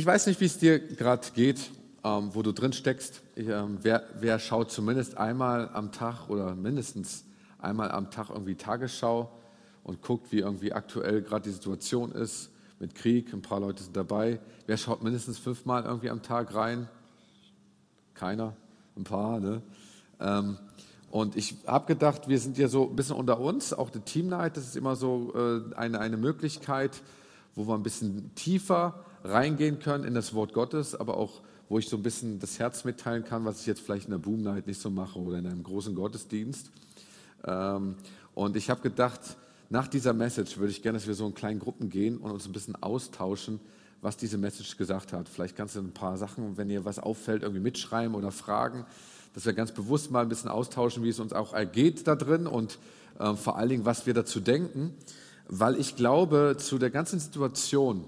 Ich weiß nicht, wie es dir gerade geht, ähm, wo du drin steckst. Ähm, wer, wer schaut zumindest einmal am Tag oder mindestens einmal am Tag irgendwie Tagesschau und guckt, wie irgendwie aktuell gerade die Situation ist mit Krieg. Ein paar Leute sind dabei. Wer schaut mindestens fünfmal irgendwie am Tag rein? Keiner, ein paar. Ne? Ähm, und ich habe gedacht, wir sind ja so ein bisschen unter uns, auch der Team Night, das ist immer so äh, eine, eine Möglichkeit, wo wir ein bisschen tiefer reingehen können in das Wort Gottes, aber auch, wo ich so ein bisschen das Herz mitteilen kann, was ich jetzt vielleicht in der Boom Night nicht so mache oder in einem großen Gottesdienst. Ähm, und ich habe gedacht, nach dieser Message würde ich gerne, dass wir so in kleinen Gruppen gehen und uns ein bisschen austauschen, was diese Message gesagt hat. Vielleicht kannst du ein paar Sachen, wenn dir was auffällt, irgendwie mitschreiben oder fragen, dass wir ganz bewusst mal ein bisschen austauschen, wie es uns auch ergeht da drin und äh, vor allen Dingen, was wir dazu denken. Weil ich glaube, zu der ganzen Situation,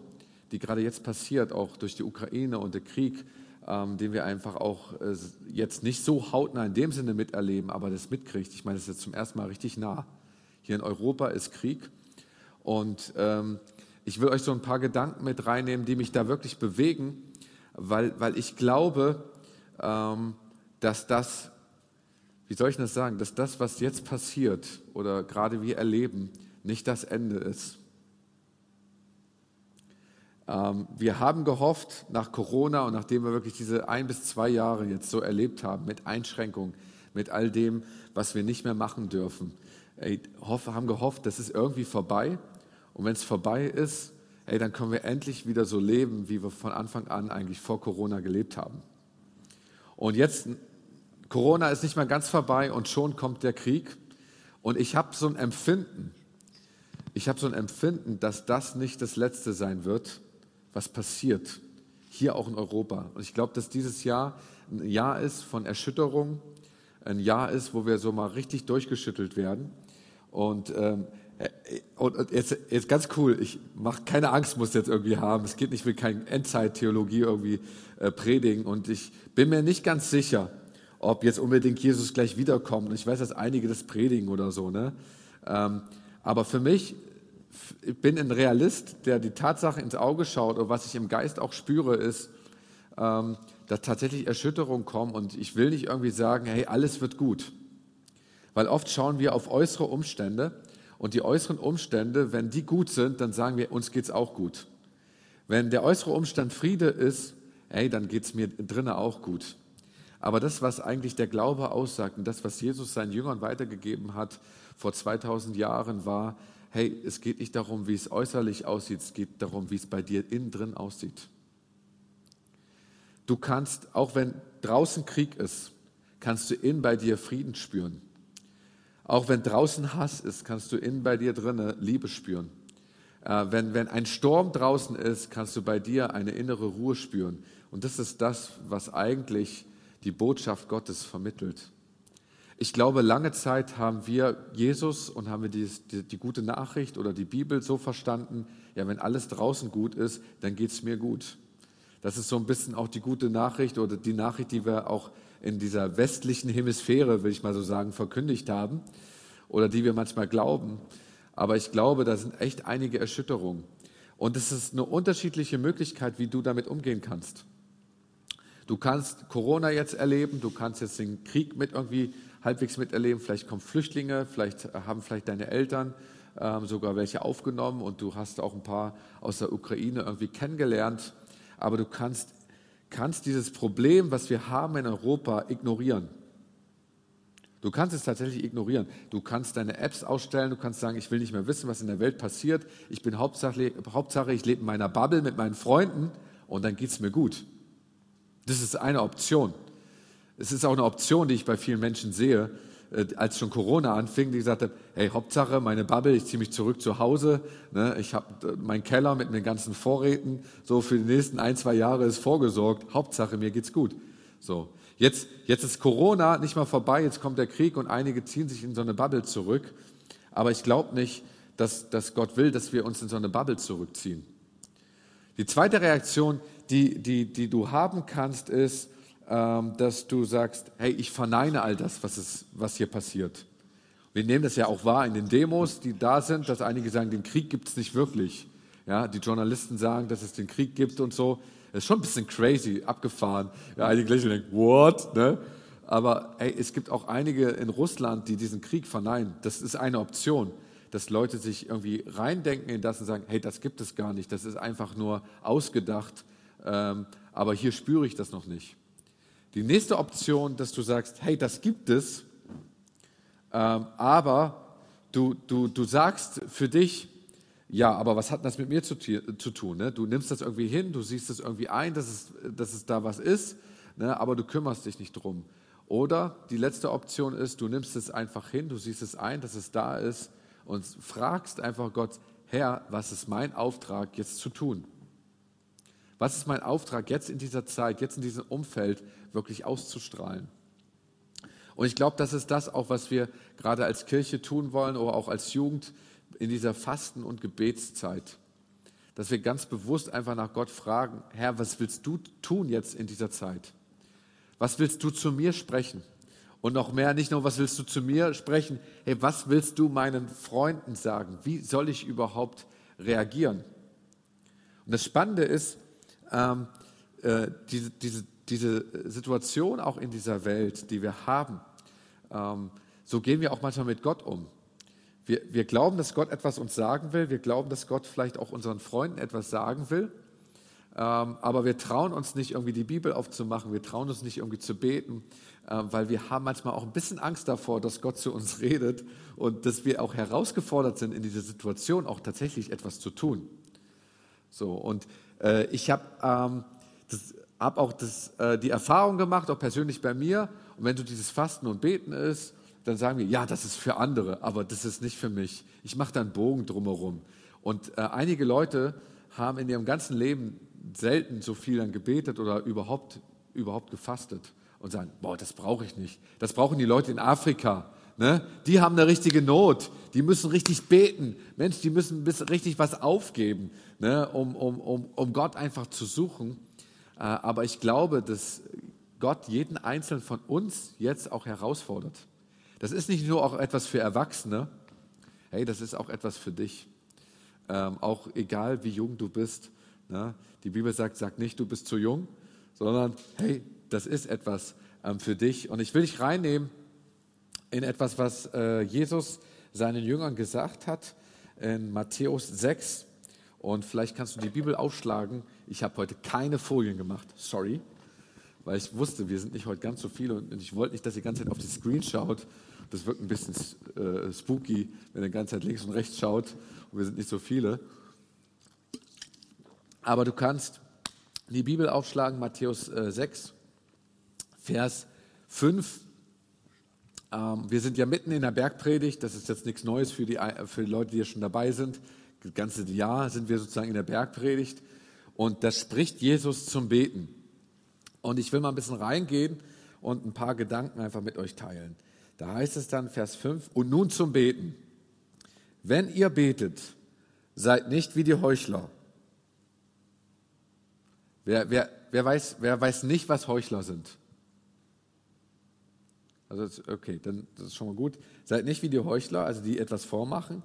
die gerade jetzt passiert, auch durch die Ukraine und der Krieg, ähm, den wir einfach auch äh, jetzt nicht so hautnah in dem Sinne miterleben, aber das mitkriegt. Ich meine, das ist jetzt zum ersten Mal richtig nah. Hier in Europa ist Krieg und ähm, ich will euch so ein paar Gedanken mit reinnehmen, die mich da wirklich bewegen, weil, weil ich glaube, ähm, dass das, wie soll ich das sagen, dass das, was jetzt passiert oder gerade wir erleben, nicht das Ende ist. Ähm, wir haben gehofft, nach Corona und nachdem wir wirklich diese ein bis zwei Jahre jetzt so erlebt haben, mit Einschränkungen, mit all dem, was wir nicht mehr machen dürfen, haben gehofft, das ist irgendwie vorbei. Und wenn es vorbei ist, ey, dann können wir endlich wieder so leben, wie wir von Anfang an eigentlich vor Corona gelebt haben. Und jetzt, Corona ist nicht mehr ganz vorbei und schon kommt der Krieg. Und ich habe so ein Empfinden, ich habe so ein Empfinden, dass das nicht das Letzte sein wird, was passiert, hier auch in Europa. Und ich glaube, dass dieses Jahr ein Jahr ist von Erschütterung, ein Jahr ist, wo wir so mal richtig durchgeschüttelt werden. Und, ähm, äh, und jetzt, jetzt ganz cool, ich mache keine Angst, muss jetzt irgendwie haben. Es geht nicht, mit kein Endzeit-Theologie irgendwie äh, predigen. Und ich bin mir nicht ganz sicher, ob jetzt unbedingt Jesus gleich wiederkommt. Und ich weiß, dass einige das predigen oder so. Ne? Ähm, aber für mich ich bin ein Realist, der die Tatsache ins Auge schaut und was ich im Geist auch spüre, ist, ähm, dass tatsächlich Erschütterungen kommen und ich will nicht irgendwie sagen, hey, alles wird gut. Weil oft schauen wir auf äußere Umstände und die äußeren Umstände, wenn die gut sind, dann sagen wir, uns geht es auch gut. Wenn der äußere Umstand Friede ist, hey, dann geht es mir drinnen auch gut. Aber das, was eigentlich der Glaube aussagt und das, was Jesus seinen Jüngern weitergegeben hat vor 2000 Jahren, war, hey, es geht nicht darum, wie es äußerlich aussieht, es geht darum, wie es bei dir innen drin aussieht. Du kannst, auch wenn draußen Krieg ist, kannst du innen bei dir Frieden spüren. Auch wenn draußen Hass ist, kannst du innen bei dir drinnen Liebe spüren. Äh, wenn, wenn ein Sturm draußen ist, kannst du bei dir eine innere Ruhe spüren. Und das ist das, was eigentlich die Botschaft Gottes vermittelt. Ich glaube, lange Zeit haben wir Jesus und haben wir die, die, die gute Nachricht oder die Bibel so verstanden, ja, wenn alles draußen gut ist, dann geht es mir gut. Das ist so ein bisschen auch die gute Nachricht oder die Nachricht, die wir auch in dieser westlichen Hemisphäre, will ich mal so sagen, verkündigt haben oder die wir manchmal glauben. Aber ich glaube, da sind echt einige Erschütterungen. Und es ist eine unterschiedliche Möglichkeit, wie du damit umgehen kannst. Du kannst Corona jetzt erleben, du kannst jetzt den Krieg mit irgendwie halbwegs miterleben. Vielleicht kommen Flüchtlinge, vielleicht haben vielleicht deine Eltern ähm, sogar welche aufgenommen und du hast auch ein paar aus der Ukraine irgendwie kennengelernt. Aber du kannst, kannst dieses Problem, was wir haben in Europa, ignorieren. Du kannst es tatsächlich ignorieren. Du kannst deine Apps ausstellen, du kannst sagen, ich will nicht mehr wissen, was in der Welt passiert. Ich bin Hauptsache, Hauptsache ich lebe in meiner Bubble mit meinen Freunden und dann geht es mir gut. Das ist eine Option. Es ist auch eine Option, die ich bei vielen Menschen sehe, äh, als schon Corona anfing, die gesagt haben, hey, Hauptsache meine Bubble, ich ziehe mich zurück zu Hause, ne, ich habe äh, meinen Keller mit den ganzen Vorräten, so für die nächsten ein, zwei Jahre ist vorgesorgt, Hauptsache mir geht's gut. So, jetzt, jetzt ist Corona nicht mal vorbei, jetzt kommt der Krieg und einige ziehen sich in so eine Bubble zurück, aber ich glaube nicht, dass, dass Gott will, dass wir uns in so eine Bubble zurückziehen. Die zweite Reaktion, die, die, die du haben kannst, ist, dass du sagst, hey, ich verneine all das, was, ist, was hier passiert. Wir nehmen das ja auch wahr in den Demos, die da sind, dass einige sagen, den Krieg gibt es nicht wirklich. Ja, die Journalisten sagen, dass es den Krieg gibt und so. Das ist schon ein bisschen crazy, abgefahren. Ja, einige Lächeln denken, what? Ne? Aber ey, es gibt auch einige in Russland, die diesen Krieg verneinen. Das ist eine Option, dass Leute sich irgendwie reindenken in das und sagen, hey, das gibt es gar nicht, das ist einfach nur ausgedacht, ähm, aber hier spüre ich das noch nicht. Die nächste Option, dass du sagst, hey, das gibt es, ähm, aber du, du, du sagst für dich, ja, aber was hat das mit mir zu, zu tun? Ne? Du nimmst das irgendwie hin, du siehst es irgendwie ein, dass es, dass es da was ist, ne? aber du kümmerst dich nicht drum. Oder die letzte Option ist, du nimmst es einfach hin, du siehst es ein, dass es da ist und fragst einfach Gott, Herr, was ist mein Auftrag jetzt zu tun? Was ist mein Auftrag jetzt in dieser Zeit, jetzt in diesem Umfeld wirklich auszustrahlen? Und ich glaube, das ist das auch, was wir gerade als Kirche tun wollen oder auch als Jugend in dieser Fasten- und Gebetszeit, dass wir ganz bewusst einfach nach Gott fragen, Herr, was willst du tun jetzt in dieser Zeit? Was willst du zu mir sprechen? Und noch mehr, nicht nur, was willst du zu mir sprechen, hey, was willst du meinen Freunden sagen? Wie soll ich überhaupt reagieren? Und das Spannende ist, ähm, äh, diese, diese, diese Situation auch in dieser Welt, die wir haben, ähm, so gehen wir auch manchmal mit Gott um. Wir, wir glauben, dass Gott etwas uns sagen will. Wir glauben, dass Gott vielleicht auch unseren Freunden etwas sagen will. Ähm, aber wir trauen uns nicht, irgendwie die Bibel aufzumachen. Wir trauen uns nicht, irgendwie zu beten, äh, weil wir haben manchmal auch ein bisschen Angst davor, dass Gott zu uns redet und dass wir auch herausgefordert sind, in dieser Situation auch tatsächlich etwas zu tun. So, und äh, ich habe ähm, hab auch das, äh, die Erfahrung gemacht, auch persönlich bei mir, und wenn so dieses Fasten und Beten ist, dann sagen wir, ja, das ist für andere, aber das ist nicht für mich. Ich mache da einen Bogen drumherum. Und äh, einige Leute haben in ihrem ganzen Leben selten so viel dann gebetet oder überhaupt, überhaupt gefastet und sagen, boah, das brauche ich nicht. Das brauchen die Leute in Afrika. Ne? Die haben eine richtige Not. Die müssen richtig beten. Mensch, die müssen richtig was aufgeben, ne? um, um, um, um Gott einfach zu suchen. Äh, aber ich glaube, dass Gott jeden Einzelnen von uns jetzt auch herausfordert. Das ist nicht nur auch etwas für Erwachsene, hey, das ist auch etwas für dich. Ähm, auch egal wie jung du bist. Ne? Die Bibel sagt, sag nicht, du bist zu jung, sondern hey, das ist etwas ähm, für dich. Und ich will dich reinnehmen in etwas, was äh, Jesus seinen Jüngern gesagt hat in Matthäus 6. Und vielleicht kannst du die Bibel aufschlagen. Ich habe heute keine Folien gemacht, sorry, weil ich wusste, wir sind nicht heute ganz so viele und ich wollte nicht, dass ihr die ganze Zeit auf die Screen schaut das wirkt ein bisschen äh, spooky, wenn er die ganze Zeit links und rechts schaut und wir sind nicht so viele. Aber du kannst die Bibel aufschlagen, Matthäus äh, 6, Vers 5. Ähm, wir sind ja mitten in der Bergpredigt, das ist jetzt nichts Neues für die, für die Leute, die hier schon dabei sind. Das ganze Jahr sind wir sozusagen in der Bergpredigt und das spricht Jesus zum Beten. Und ich will mal ein bisschen reingehen und ein paar Gedanken einfach mit euch teilen. Da heißt es dann, Vers 5, und nun zum Beten. Wenn ihr betet, seid nicht wie die Heuchler. Wer, wer, wer, weiß, wer weiß nicht, was Heuchler sind? Also, okay, dann das ist schon mal gut. Seid nicht wie die Heuchler, also die etwas vormachen,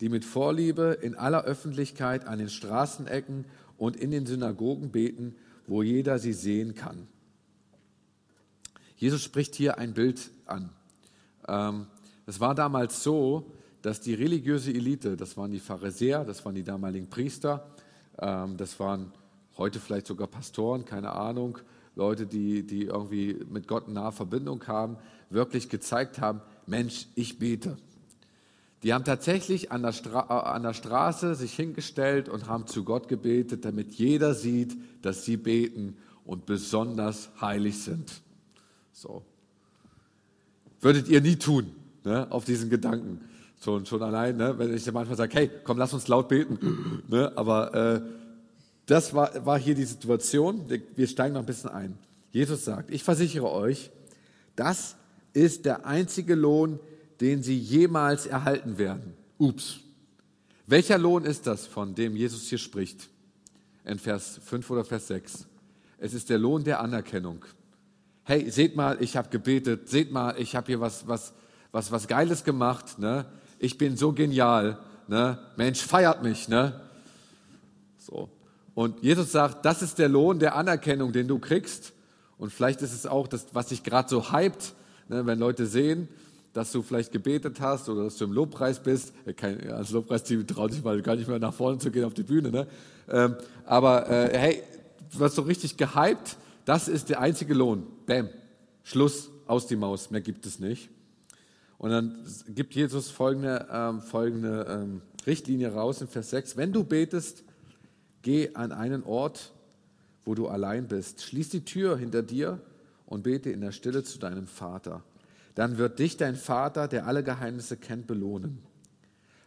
die mit Vorliebe in aller Öffentlichkeit an den Straßenecken und in den Synagogen beten, wo jeder sie sehen kann. Jesus spricht hier ein Bild an. Ähm, es war damals so, dass die religiöse Elite, das waren die Pharisäer, das waren die damaligen Priester, ähm, das waren heute vielleicht sogar Pastoren, keine Ahnung, Leute, die, die irgendwie mit Gott nahe Verbindung haben, wirklich gezeigt haben, Mensch, ich bete. Die haben tatsächlich an der, äh, an der Straße sich hingestellt und haben zu Gott gebetet, damit jeder sieht, dass sie beten und besonders heilig sind. So, Würdet ihr nie tun, ne, auf diesen Gedanken. Schon, schon allein, ne, wenn ich manchmal sage, hey, komm, lass uns laut beten. Ne, aber äh, das war, war hier die Situation. Wir steigen noch ein bisschen ein. Jesus sagt, ich versichere euch, das ist der einzige Lohn, den sie jemals erhalten werden. Ups. Welcher Lohn ist das, von dem Jesus hier spricht? In Vers 5 oder Vers 6. Es ist der Lohn der Anerkennung hey, seht mal, ich habe gebetet, seht mal, ich habe hier was, was, was, was Geiles gemacht, ne? ich bin so genial, ne? Mensch, feiert mich. Ne? So. Und Jesus sagt, das ist der Lohn der Anerkennung, den du kriegst. Und vielleicht ist es auch das, was dich gerade so hypt, ne, wenn Leute sehen, dass du vielleicht gebetet hast oder dass du im Lobpreis bist. Kein, als Lobpreisteam traut sich mal gar nicht mehr nach vorne zu gehen auf die Bühne. Ne? Ähm, aber äh, hey, du wirst so richtig gehypt, das ist der einzige Lohn. Bam, Schluss, aus die Maus, mehr gibt es nicht. Und dann gibt Jesus folgende, ähm, folgende ähm, Richtlinie raus in Vers 6. Wenn du betest, geh an einen Ort, wo du allein bist. Schließ die Tür hinter dir und bete in der Stille zu deinem Vater. Dann wird dich dein Vater, der alle Geheimnisse kennt, belohnen.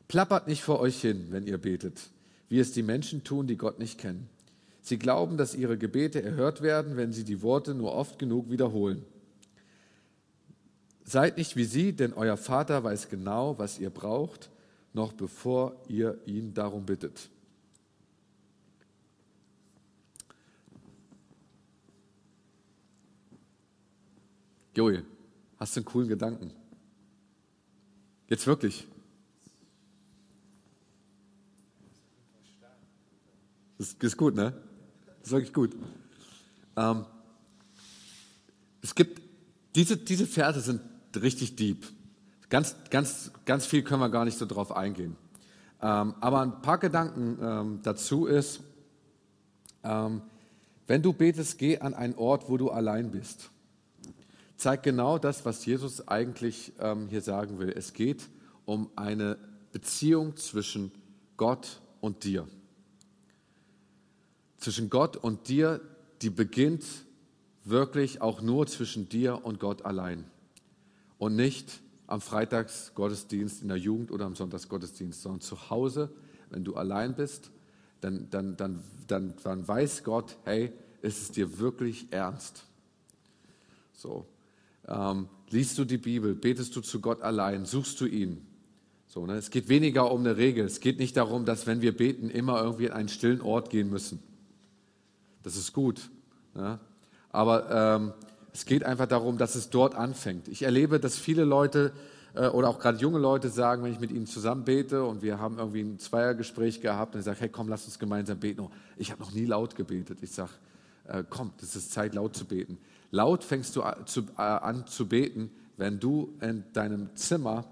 Plappert nicht vor euch hin, wenn ihr betet, wie es die Menschen tun, die Gott nicht kennen. Sie glauben, dass ihre Gebete erhört werden, wenn sie die Worte nur oft genug wiederholen. Seid nicht wie sie, denn euer Vater weiß genau, was ihr braucht, noch bevor ihr ihn darum bittet. Joel, hast du einen coolen Gedanken? Jetzt wirklich. Das ist gut, ne? Das ist wirklich gut. Ähm, es gibt, diese, diese Verse sind richtig deep. Ganz, ganz, ganz viel können wir gar nicht so drauf eingehen. Ähm, aber ein paar Gedanken ähm, dazu ist, ähm, wenn du betest, geh an einen Ort, wo du allein bist. Zeigt genau das, was Jesus eigentlich ähm, hier sagen will. Es geht um eine Beziehung zwischen Gott und dir. Zwischen Gott und dir, die beginnt wirklich auch nur zwischen dir und Gott allein und nicht am Freitagsgottesdienst in der Jugend oder am Sonntagsgottesdienst, sondern zu Hause, wenn du allein bist, dann, dann, dann, dann, dann weiß Gott, hey, ist es dir wirklich ernst? So, ähm, liest du die Bibel, betest du zu Gott allein, suchst du ihn. So, ne? Es geht weniger um eine Regel. Es geht nicht darum, dass wenn wir beten, immer irgendwie in einen stillen Ort gehen müssen. Das ist gut. Ne? Aber ähm, es geht einfach darum, dass es dort anfängt. Ich erlebe, dass viele Leute äh, oder auch gerade junge Leute sagen, wenn ich mit ihnen zusammen bete und wir haben irgendwie ein Zweiergespräch gehabt und ich sage, hey komm, lass uns gemeinsam beten. Oh, ich habe noch nie laut gebetet. Ich sage, äh, komm, das ist Zeit, laut zu beten. Laut fängst du an zu, äh, an zu beten, wenn du in deinem Zimmer,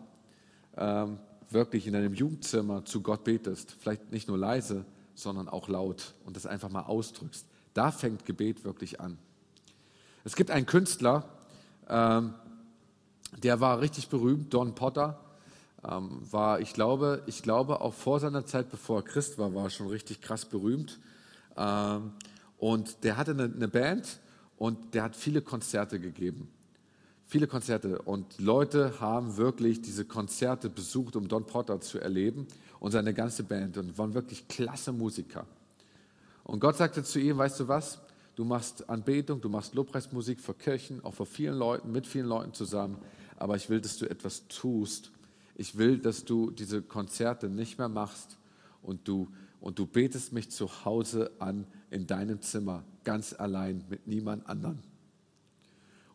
ähm, wirklich in deinem Jugendzimmer zu Gott betest. Vielleicht nicht nur leise, sondern auch laut und das einfach mal ausdrückst. Da fängt Gebet wirklich an. Es gibt einen Künstler, ähm, der war richtig berühmt, Don Potter. Ähm, war, ich glaube, ich glaube, auch vor seiner Zeit, bevor er Christ war, war er schon richtig krass berühmt. Ähm, und der hatte eine, eine Band und der hat viele Konzerte gegeben. Viele Konzerte. Und Leute haben wirklich diese Konzerte besucht, um Don Potter zu erleben und seine ganze Band und waren wirklich klasse Musiker. Und Gott sagte zu ihm, weißt du was? Du machst Anbetung, du machst Lobpreismusik für Kirchen, auch für vielen Leuten, mit vielen Leuten zusammen. Aber ich will, dass du etwas tust. Ich will, dass du diese Konzerte nicht mehr machst und du, und du betest mich zu Hause an in deinem Zimmer, ganz allein, mit niemand anderem.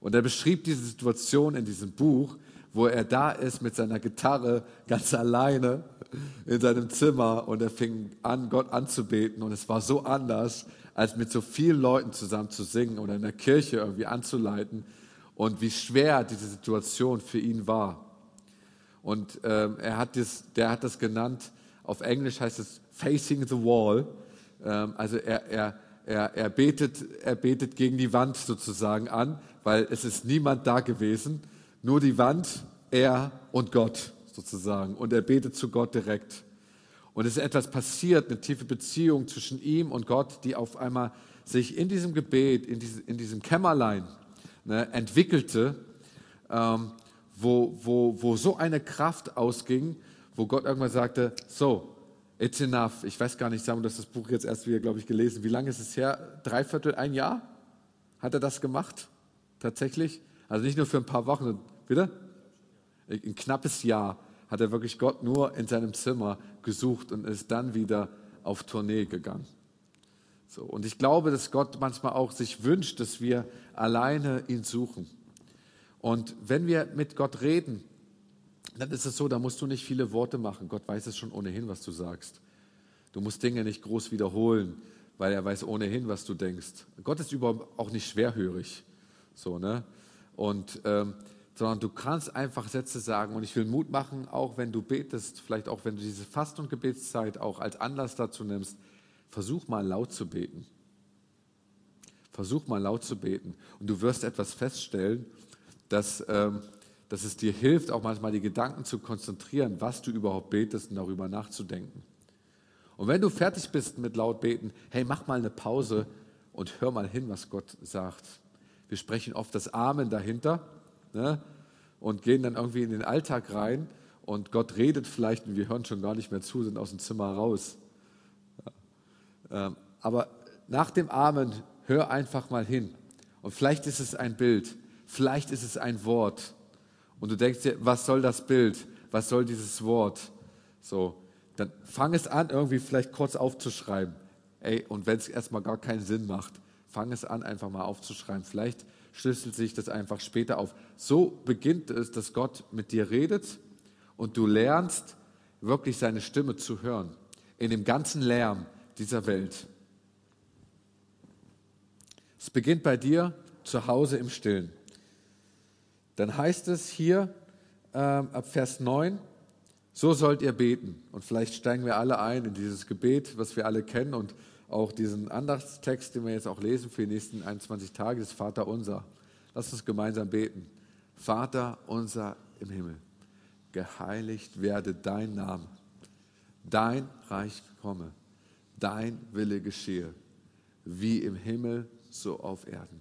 Und er beschrieb diese Situation in diesem Buch, wo er da ist mit seiner Gitarre ganz alleine in seinem Zimmer und er fing an, Gott anzubeten und es war so anders, als mit so vielen Leuten zusammen zu singen oder in der Kirche irgendwie anzuleiten und wie schwer diese Situation für ihn war. Und ähm, er hat das, der hat das genannt, auf Englisch heißt es Facing the Wall. Ähm, also er, er, er, er, betet, er betet gegen die Wand sozusagen an, weil es ist niemand da gewesen, nur die Wand, er und Gott sozusagen. Und er betet zu Gott direkt. Und es ist etwas passiert, eine tiefe Beziehung zwischen ihm und Gott, die auf einmal sich in diesem Gebet, in, diese, in diesem Kämmerlein ne, entwickelte, ähm, wo, wo, wo so eine Kraft ausging, wo Gott irgendwann sagte, so, it's enough. Ich weiß gar nicht, Samuel, das das Buch jetzt erst wieder, glaube ich, gelesen. Wie lange ist es her? Dreiviertel, ein Jahr? Hat er das gemacht? Tatsächlich? Also nicht nur für ein paar Wochen, bitte? Ein knappes Jahr hat er wirklich Gott nur in seinem Zimmer gesucht und ist dann wieder auf Tournee gegangen. So, und ich glaube, dass Gott manchmal auch sich wünscht, dass wir alleine ihn suchen. Und wenn wir mit Gott reden, dann ist es so, da musst du nicht viele Worte machen. Gott weiß es schon ohnehin, was du sagst. Du musst Dinge nicht groß wiederholen. weil er weiß ohnehin, was du denkst. Gott ist überhaupt auch nicht schwerhörig. So, ne? Und, ähm, sondern du kannst einfach Sätze sagen. Und ich will Mut machen, auch wenn du betest, vielleicht auch wenn du diese Fast- und Gebetszeit auch als Anlass dazu nimmst, versuch mal laut zu beten. Versuch mal laut zu beten. Und du wirst etwas feststellen, dass, ähm, dass es dir hilft, auch manchmal die Gedanken zu konzentrieren, was du überhaupt betest und darüber nachzudenken. Und wenn du fertig bist mit laut beten, hey, mach mal eine Pause und hör mal hin, was Gott sagt. Wir sprechen oft das Amen dahinter ne? und gehen dann irgendwie in den Alltag rein und Gott redet vielleicht und wir hören schon gar nicht mehr zu, sind aus dem Zimmer raus. Ähm, aber nach dem Amen hör einfach mal hin. Und vielleicht ist es ein Bild, vielleicht ist es ein Wort. Und du denkst dir, was soll das Bild? Was soll dieses Wort? So, dann fang es an, irgendwie vielleicht kurz aufzuschreiben. Ey, und wenn es erstmal gar keinen Sinn macht, fang es an, einfach mal aufzuschreiben. Vielleicht schlüsselt sich das einfach später auf. So beginnt es, dass Gott mit dir redet und du lernst, wirklich seine Stimme zu hören. In dem ganzen Lärm dieser Welt. Es beginnt bei dir zu Hause im Stillen. Dann heißt es hier äh, ab Vers 9, so sollt ihr beten. Und vielleicht steigen wir alle ein in dieses Gebet, was wir alle kennen und auch diesen Andachtstext, den wir jetzt auch lesen für die nächsten 21 Tage, das Vater unser. Lass uns gemeinsam beten. Vater unser im Himmel, geheiligt werde dein Name, dein Reich komme, dein Wille geschehe, wie im Himmel, so auf Erden.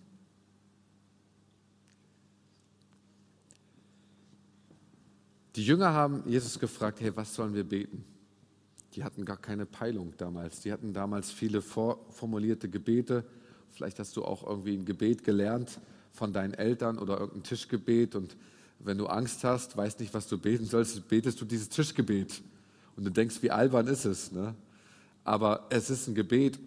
Die Jünger haben Jesus gefragt, hey, was sollen wir beten? Die hatten gar keine Peilung damals. Die hatten damals viele vorformulierte Gebete. Vielleicht hast du auch irgendwie ein Gebet gelernt von deinen Eltern oder irgendein Tischgebet und wenn du Angst hast, weißt nicht, was du beten sollst, betest du dieses Tischgebet. Und du denkst, wie albern ist es. Ne? Aber es ist ein Gebet,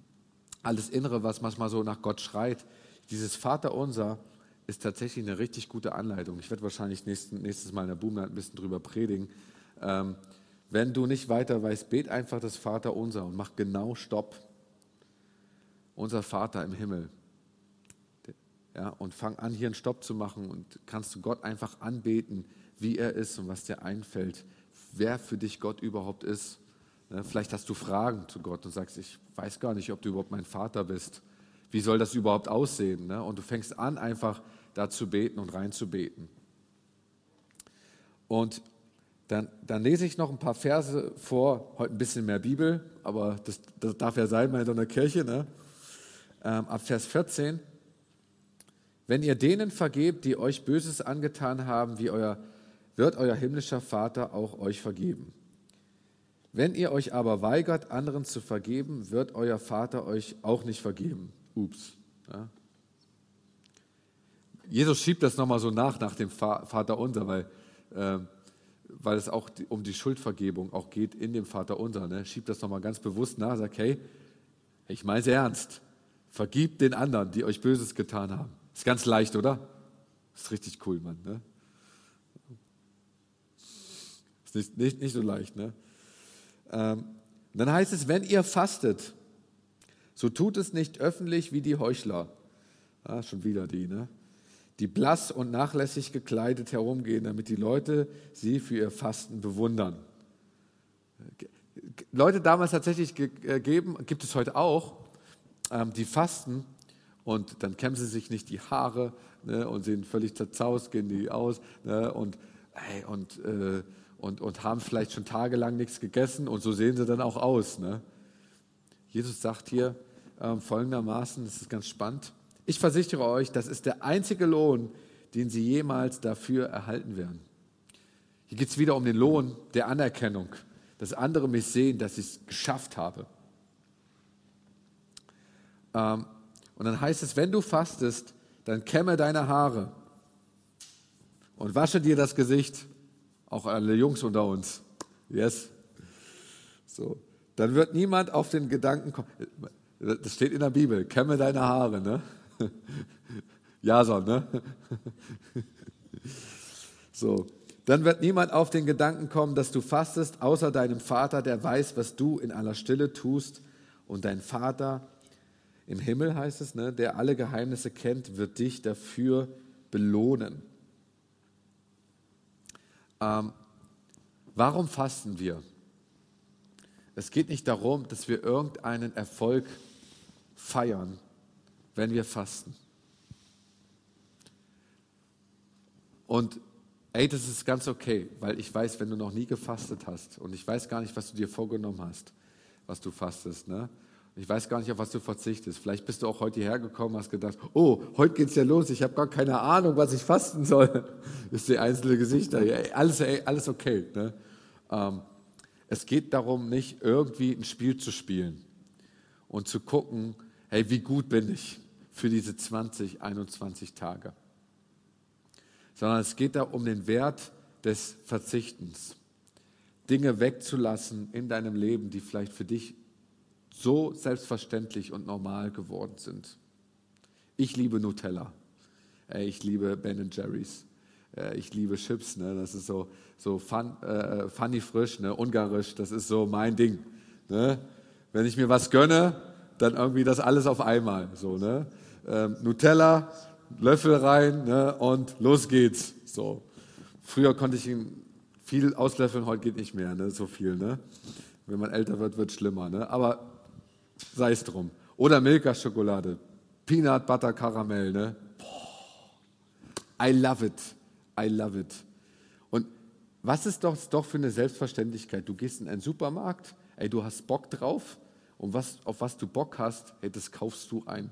alles Innere, was manchmal so nach Gott schreit. Dieses Vaterunser ist tatsächlich eine richtig gute Anleitung. Ich werde wahrscheinlich nächsten, nächstes Mal in der Boom ein bisschen drüber predigen. Ähm, wenn du nicht weiter weißt, bet einfach das Vaterunser und mach genau Stopp. Unser Vater im Himmel. Ja, und fang an, hier einen Stopp zu machen und kannst du Gott einfach anbeten, wie er ist und was dir einfällt, wer für dich Gott überhaupt ist. Ne, vielleicht hast du Fragen zu Gott und sagst, ich weiß gar nicht, ob du überhaupt mein Vater bist. Wie soll das überhaupt aussehen? Ne? Und du fängst an, einfach da zu beten und reinzubeten. Und dann, dann, lese ich noch ein paar Verse vor, heute ein bisschen mehr Bibel, aber das, das darf ja sein bei so einer Kirche. Ne? Ähm, ab Vers 14. Wenn ihr denen vergebt, die euch Böses angetan haben, wie euer, wird euer himmlischer Vater auch euch vergeben. Wenn ihr euch aber weigert, anderen zu vergeben, wird euer Vater euch auch nicht vergeben. Ups. Ja. Jesus schiebt das nochmal so nach, nach dem Vater unser, weil, äh, weil es auch um die Schuldvergebung auch geht in dem Vater unser. Ne? Schiebt das nochmal ganz bewusst nach, sagt, hey, ich meine es ernst. Vergibt den anderen, die euch Böses getan haben. Ist ganz leicht, oder? Ist richtig cool, Mann. Ne? Ist nicht, nicht, nicht so leicht. Ne? Ähm, dann heißt es, wenn ihr fastet, so tut es nicht öffentlich wie die Heuchler. Ah, schon wieder die, ne? Die blass und nachlässig gekleidet herumgehen, damit die Leute sie für ihr Fasten bewundern. Leute damals tatsächlich gegeben, äh, gibt es heute auch, ähm, die fasten und dann kämmen sie sich nicht die Haare ne, und sehen völlig zerzaust, gehen die aus ne, und, hey, und, äh, und, und haben vielleicht schon tagelang nichts gegessen und so sehen sie dann auch aus. Ne? Jesus sagt hier äh, folgendermaßen, das ist ganz spannend, ich versichere euch, das ist der einzige Lohn, den sie jemals dafür erhalten werden. Hier geht es wieder um den Lohn der Anerkennung, dass andere mich sehen, dass ich es geschafft habe. Ähm, und dann heißt es, wenn du fastest, dann kämme deine Haare und wasche dir das Gesicht, auch alle Jungs unter uns. Yes. So, dann wird niemand auf den Gedanken kommen. Das steht in der Bibel. Kämme deine Haare, ne? Jason, ne? So, dann wird niemand auf den Gedanken kommen, dass du fastest, außer deinem Vater, der weiß, was du in aller Stille tust. Und dein Vater im Himmel heißt es, ne, der alle Geheimnisse kennt, wird dich dafür belohnen. Ähm, warum fasten wir? Es geht nicht darum, dass wir irgendeinen Erfolg feiern, wenn wir fasten. Und ey, das ist ganz okay, weil ich weiß, wenn du noch nie gefastet hast und ich weiß gar nicht, was du dir vorgenommen hast, was du fastest, ne? Ich weiß gar nicht, auf was du verzichtest. Vielleicht bist du auch heute hierher gekommen, hast gedacht, oh, heute geht's ja los, ich habe gar keine Ahnung, was ich fasten soll. Das sind die einzelnen Gesichter. Ja, alles, ey, alles okay. Ne? Ähm, es geht darum, nicht irgendwie ein Spiel zu spielen und zu gucken, hey, wie gut bin ich für diese 20, 21 Tage. Sondern es geht da um den Wert des Verzichtens. Dinge wegzulassen in deinem Leben, die vielleicht für dich so selbstverständlich und normal geworden sind. Ich liebe Nutella. Ich liebe Ben Jerry's. Ich liebe Chips. Ne? Das ist so, so fun, äh, funny frisch, ne? ungarisch. Das ist so mein Ding. Ne? Wenn ich mir was gönne, dann irgendwie das alles auf einmal. So, ne? Ähm, Nutella, Löffel rein ne? und los geht's. So. Früher konnte ich ihn viel auslöffeln, heute geht nicht mehr, ne? so viel. Ne? Wenn man älter wird, wird es schlimmer. Ne? Aber sei es drum. Oder Milka-Schokolade, Peanut Butter Karamell. Ne? I love it. I love it. Und was ist doch, doch für eine Selbstverständlichkeit? Du gehst in einen Supermarkt, ey, du hast Bock drauf und was, auf was du Bock hast, ey, das kaufst du ein.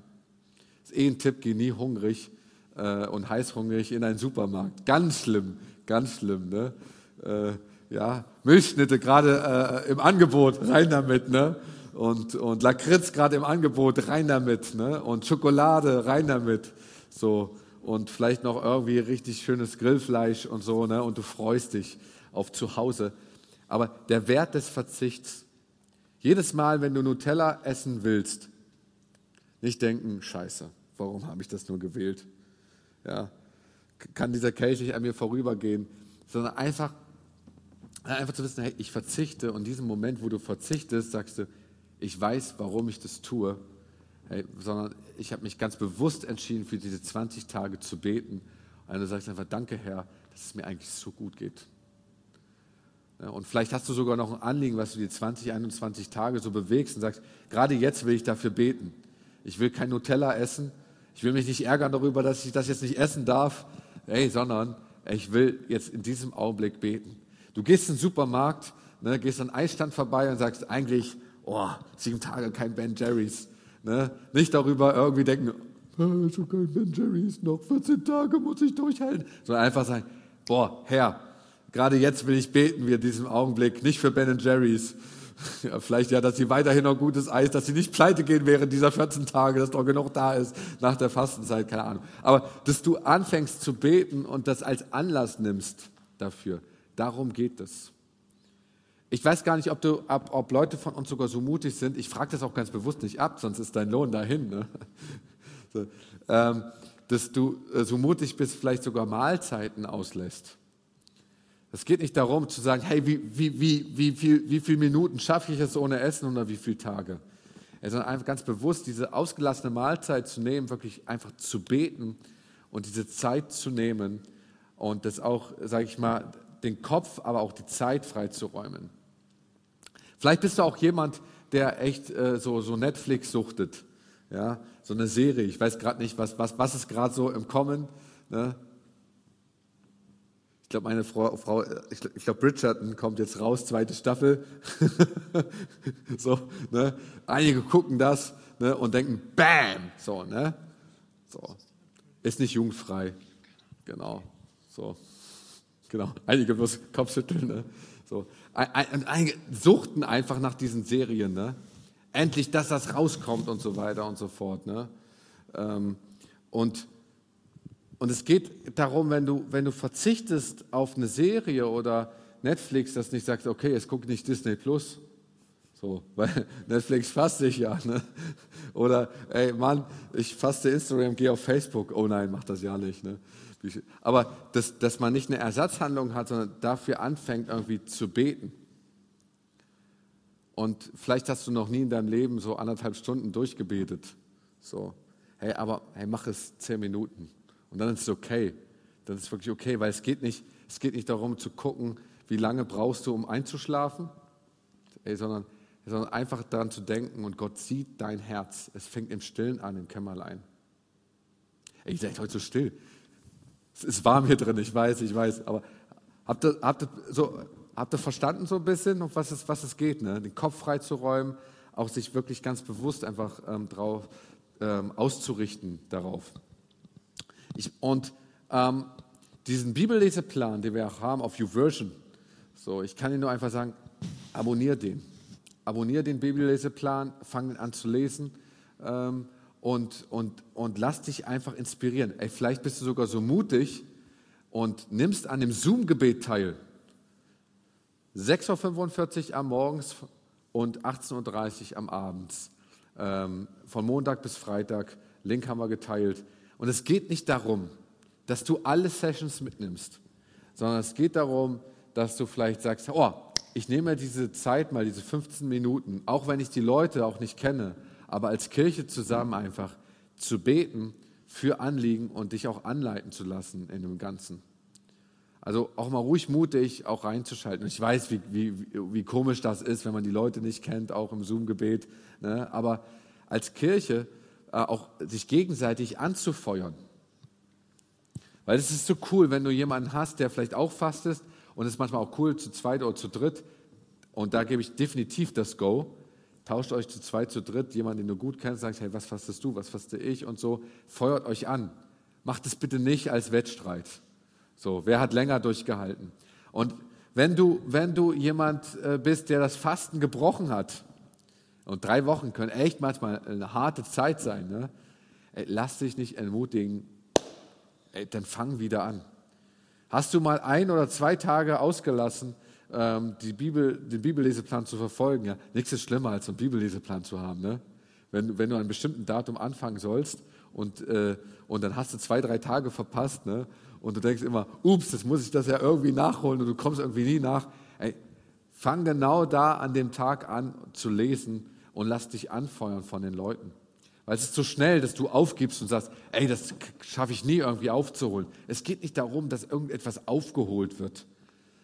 Das ist eh ein Tipp, geh nie hungrig äh, und heißhungrig in einen Supermarkt. Ganz schlimm, ganz schlimm. Ne? Äh, ja, Milchschnitte gerade äh, im Angebot, rein damit. Ne? und, und Lakritz gerade im Angebot, rein damit. Ne? Und Schokolade, rein damit. So. Und vielleicht noch irgendwie richtig schönes Grillfleisch und so. Ne? Und du freust dich auf zu Hause. Aber der Wert des Verzichts. Jedes Mal, wenn du Nutella essen willst, nicht denken, scheiße, warum habe ich das nur gewählt? Ja, kann dieser Kelch nicht an mir vorübergehen, sondern einfach, einfach zu wissen, hey, ich verzichte und in diesem Moment, wo du verzichtest, sagst du, ich weiß, warum ich das tue, hey, sondern ich habe mich ganz bewusst entschieden, für diese 20 Tage zu beten. Und du sagst einfach, danke Herr, dass es mir eigentlich so gut geht. Und vielleicht hast du sogar noch ein Anliegen, was du die 20, 21 Tage so bewegst und sagst, gerade jetzt will ich dafür beten. Ich will kein Nutella essen. Ich will mich nicht ärgern darüber, dass ich das jetzt nicht essen darf, hey, sondern ich will jetzt in diesem Augenblick beten. Du gehst in den Supermarkt, ne, gehst an Eisstand vorbei und sagst, eigentlich oh, sieben Tage kein Ben Jerry's. Ne? Nicht darüber irgendwie denken, äh, schon kein Ben Jerry's, noch 14 Tage muss ich durchhalten. Sondern einfach sagen, boah, Herr, gerade jetzt will ich beten, wie in diesem Augenblick, nicht für Ben Jerry's. Ja, vielleicht ja, dass sie weiterhin noch gutes Eis, dass sie nicht pleite gehen während dieser 14 Tage, dass doch genug da ist nach der Fastenzeit, keine Ahnung. Aber dass du anfängst zu beten und das als Anlass nimmst dafür, darum geht es. Ich weiß gar nicht, ob, du, ob, ob Leute von uns sogar so mutig sind. Ich frage das auch ganz bewusst nicht ab, sonst ist dein Lohn dahin. Ne? So, ähm, dass du äh, so mutig bist, vielleicht sogar Mahlzeiten auslässt. Es geht nicht darum zu sagen, hey, wie, wie, wie, wie, viel, wie viele Minuten schaffe ich es ohne Essen oder wie viele Tage. Sondern einfach ganz bewusst diese ausgelassene Mahlzeit zu nehmen, wirklich einfach zu beten und diese Zeit zu nehmen und das auch, sage ich mal, den Kopf, aber auch die Zeit freizuräumen. Vielleicht bist du auch jemand, der echt äh, so, so Netflix suchtet. Ja, so eine Serie. Ich weiß gerade nicht, was, was, was ist gerade so im Kommen. Ne? Ich glaube, meine Frau, Frau ich, ich glaube, Bridgerton kommt jetzt raus, zweite Staffel. so, ne? Einige gucken das ne? und denken, Bam! So, ne? So. Ist nicht jugendfrei. Genau. So. Genau. Einige bloß Kopfschütteln. Ne? So. Und einige suchten einfach nach diesen Serien. Ne? Endlich, dass das rauskommt und so weiter und so fort. Ne? Ähm, und und es geht darum, wenn du, wenn du verzichtest auf eine Serie oder Netflix, dass nicht sagst, okay, jetzt gucke nicht Disney Plus. So, weil Netflix faste ich ja. Ne? Oder, ey Mann, ich faste Instagram, gehe auf Facebook. Oh nein, mach das ja nicht. Ne? Aber dass, dass man nicht eine Ersatzhandlung hat, sondern dafür anfängt, irgendwie zu beten. Und vielleicht hast du noch nie in deinem Leben so anderthalb Stunden durchgebetet. So, hey, aber hey, mach es zehn Minuten. Und dann ist es okay. Dann ist es wirklich okay, weil es geht nicht, es geht nicht darum zu gucken, wie lange brauchst du, um einzuschlafen, ey, sondern, sondern einfach daran zu denken und Gott sieht dein Herz. Es fängt im Stillen an, im Kämmerlein. Ey, ich seid heute so still. Es ist warm hier drin, ich weiß, ich weiß. Aber habt ihr, habt ihr, so, habt ihr verstanden so ein bisschen, um was es, was es geht? Ne? Den Kopf freizuräumen, auch sich wirklich ganz bewusst einfach ähm, drauf ähm, auszurichten darauf. Ich, und ähm, diesen Bibelleseplan, den wir auch haben auf YouVersion, so, ich kann Ihnen nur einfach sagen, abonniere den. Abonniere den Bibelleseplan, fang an zu lesen. Ähm, und, und, und lass dich einfach inspirieren. Ey, vielleicht bist du sogar so mutig und nimmst an dem Zoom-Gebet teil. 6.45 Uhr am Morgens und 18.30 Uhr am Abend. Ähm, von Montag bis Freitag. Link haben wir geteilt. Und es geht nicht darum, dass du alle Sessions mitnimmst, sondern es geht darum, dass du vielleicht sagst, oh, ich nehme diese Zeit mal, diese 15 Minuten, auch wenn ich die Leute auch nicht kenne, aber als Kirche zusammen einfach zu beten für Anliegen und dich auch anleiten zu lassen in dem Ganzen. Also auch mal ruhig mutig auch reinzuschalten. Ich weiß, wie, wie, wie komisch das ist, wenn man die Leute nicht kennt, auch im Zoom-Gebet. Ne? Aber als Kirche äh, auch sich gegenseitig anzufeuern. Weil es ist so cool, wenn du jemanden hast, der vielleicht auch fastest und es ist manchmal auch cool, zu zweit oder zu dritt. Und da gebe ich definitiv das Go, Tauscht euch zu zweit, zu dritt, jemanden, den du gut kennst, sagt, hey, was fastest du, was faste ich und so. Feuert euch an. Macht es bitte nicht als Wettstreit. So, wer hat länger durchgehalten? Und wenn du, wenn du jemand äh, bist, der das Fasten gebrochen hat, und drei Wochen können echt manchmal eine harte Zeit sein, ne? Ey, lass dich nicht entmutigen, Ey, dann fang wieder an. Hast du mal ein oder zwei Tage ausgelassen, ähm, die Bibel, den Bibelleseplan zu verfolgen. Ja, nichts ist schlimmer, als einen Bibelleseplan zu haben. Ne? Wenn, wenn du an einem bestimmten Datum anfangen sollst und, äh, und dann hast du zwei, drei Tage verpasst ne? und du denkst immer, ups, das muss ich das ja irgendwie nachholen und du kommst irgendwie nie nach. Ey, fang genau da an dem Tag an zu lesen und lass dich anfeuern von den Leuten. Weil es ist so schnell, dass du aufgibst und sagst, ey, das schaffe ich nie irgendwie aufzuholen. Es geht nicht darum, dass irgendetwas aufgeholt wird.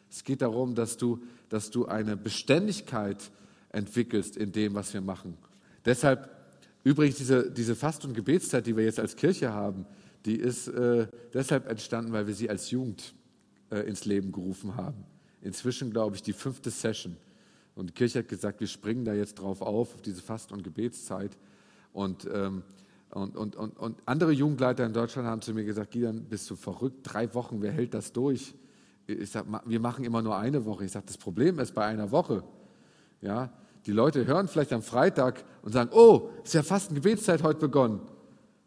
Es geht darum, dass du, dass du eine Beständigkeit entwickelst in dem, was wir machen. Deshalb, übrigens, diese, diese Fast- und Gebetszeit, die wir jetzt als Kirche haben, die ist äh, deshalb entstanden, weil wir sie als Jugend äh, ins Leben gerufen haben. Inzwischen, glaube ich, die fünfte Session. Und die Kirche hat gesagt, wir springen da jetzt drauf auf, auf diese Fast- und Gebetszeit. Und, ähm, und, und, und, und andere Jugendleiter in Deutschland haben zu mir gesagt, Gideon, bist du verrückt? Drei Wochen, wer hält das durch? Ich sag, wir machen immer nur eine Woche. Ich sage, das Problem ist bei einer Woche, ja, die Leute hören vielleicht am Freitag und sagen, oh, ist ja fast eine Gebetszeit heute begonnen.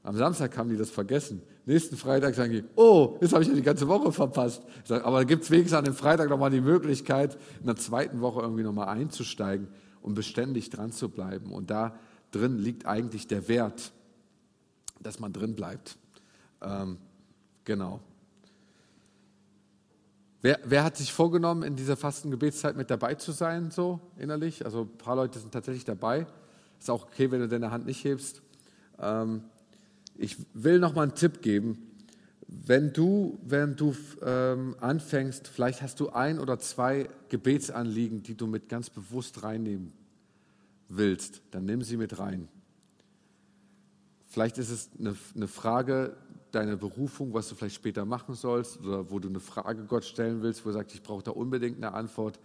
Am Samstag haben die das vergessen. Nächsten Freitag sagen die, oh, jetzt habe ich ja die ganze Woche verpasst. Sage, aber gibt es wenigstens an dem Freitag nochmal die Möglichkeit, in der zweiten Woche irgendwie nochmal einzusteigen und beständig dran zu bleiben. Und da drin liegt eigentlich der Wert, dass man drin bleibt. Ähm, genau. Wer, wer, hat sich vorgenommen, in dieser Fastengebetszeit mit dabei zu sein, so innerlich? Also ein paar Leute sind tatsächlich dabei. Ist auch okay, wenn du deine Hand nicht hebst. Ähm, ich will noch mal einen Tipp geben. Wenn du, wenn du ähm, anfängst, vielleicht hast du ein oder zwei Gebetsanliegen, die du mit ganz bewusst reinnehmen willst, dann nimm sie mit rein. Vielleicht ist es eine, eine Frage, deine Berufung, was du vielleicht später machen sollst oder wo du eine Frage Gott stellen willst, wo du sagst, ich brauche da unbedingt eine Antwort,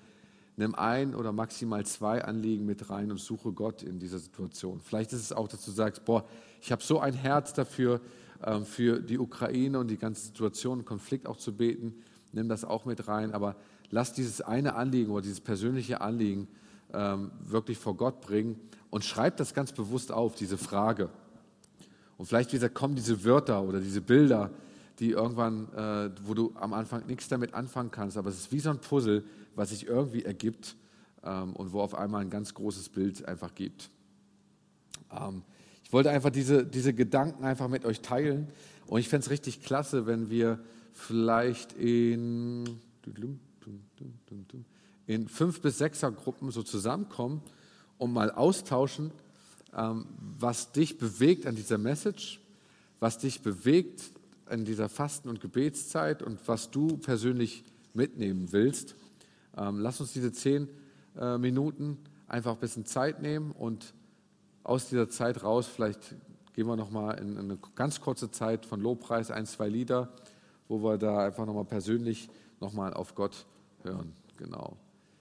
nimm ein oder maximal zwei Anliegen mit rein und suche Gott in dieser Situation. Vielleicht ist es auch, dass du sagst, boah, ich habe so ein Herz dafür, ähm, für die Ukraine und die ganze Situation, Konflikt auch zu beten. Nimm das auch mit rein, aber lass dieses eine Anliegen oder dieses persönliche Anliegen ähm, wirklich vor Gott bringen und schreib das ganz bewusst auf, diese Frage. Und vielleicht wieder kommen diese Wörter oder diese Bilder, die irgendwann, äh, wo du am Anfang nichts damit anfangen kannst, aber es ist wie so ein Puzzle, was sich irgendwie ergibt ähm, und wo auf einmal ein ganz großes Bild einfach gibt. Ähm, ich wollte einfach diese, diese Gedanken einfach mit euch teilen und ich fände es richtig klasse, wenn wir vielleicht in, in fünf bis sechser Gruppen so zusammenkommen und mal austauschen, was dich bewegt an dieser Message, was dich bewegt in dieser Fasten- und Gebetszeit und was du persönlich mitnehmen willst. Ähm, lass uns diese zehn äh, Minuten einfach ein bisschen Zeit nehmen und aus dieser Zeit raus, vielleicht gehen wir nochmal in, in eine ganz kurze Zeit von Lobpreis, ein, zwei Lieder, wo wir da einfach nochmal persönlich nochmal auf Gott hören. Genau.